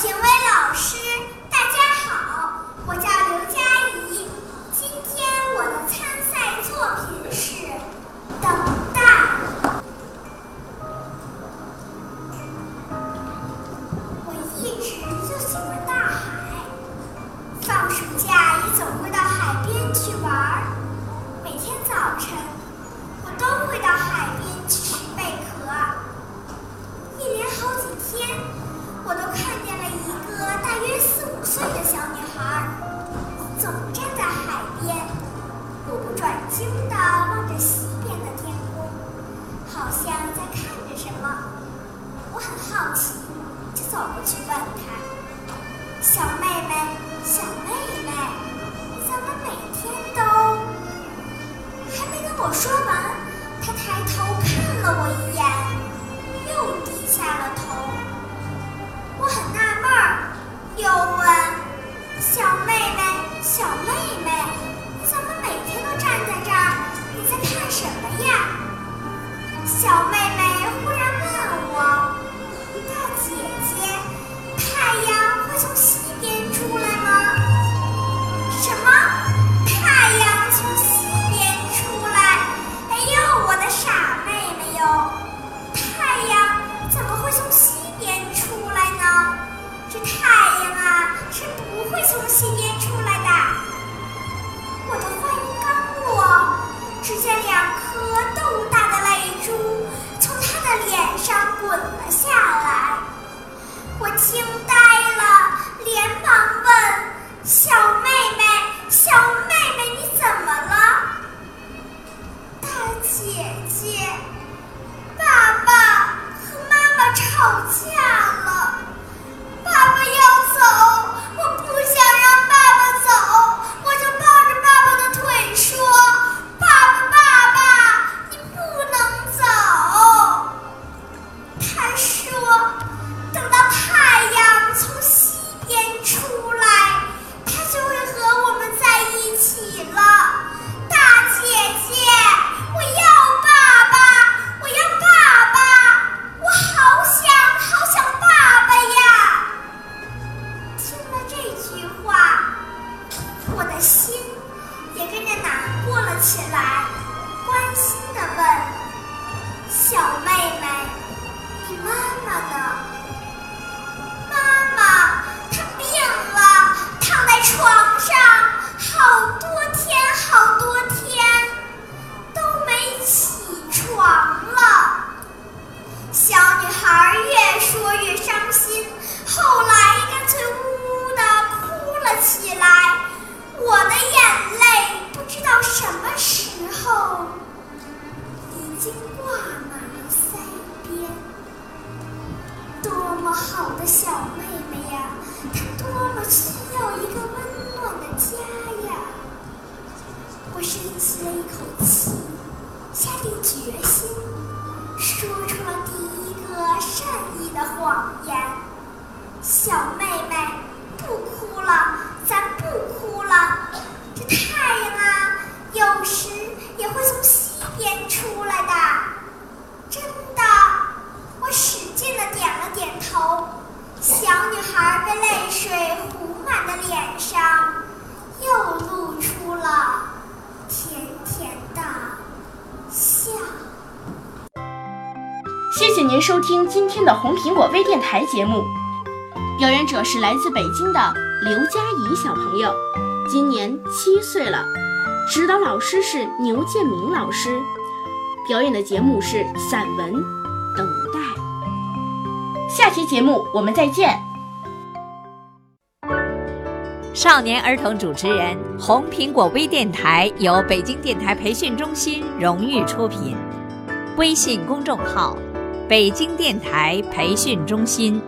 品味了转睛地望着西边的天空，好像在看着什么。我很好奇，就走过去问她：“小妹妹，小妹妹，怎么每天都……”还没等我说完，他抬头看了我一眼，吵架我的小妹妹呀，她多么需要一个温暖的家呀！我深吸了一口气，下定决心。说出了第一个善意的谎言。小妹妹，不哭了，咱不哭了。这太阳啊，有时也会从西边出来的。真小女孩被泪水糊满的脸上，又露出了甜甜的笑。谢谢您收听今天的红苹果微电台节目。表演者是来自北京的刘佳怡小朋友，今年七岁了。指导老师是牛建明老师。表演的节目是散文《》。下期节目我们再见。少年儿童主持人，红苹果微电台由北京电台培训中心荣誉出品，微信公众号：北京电台培训中心。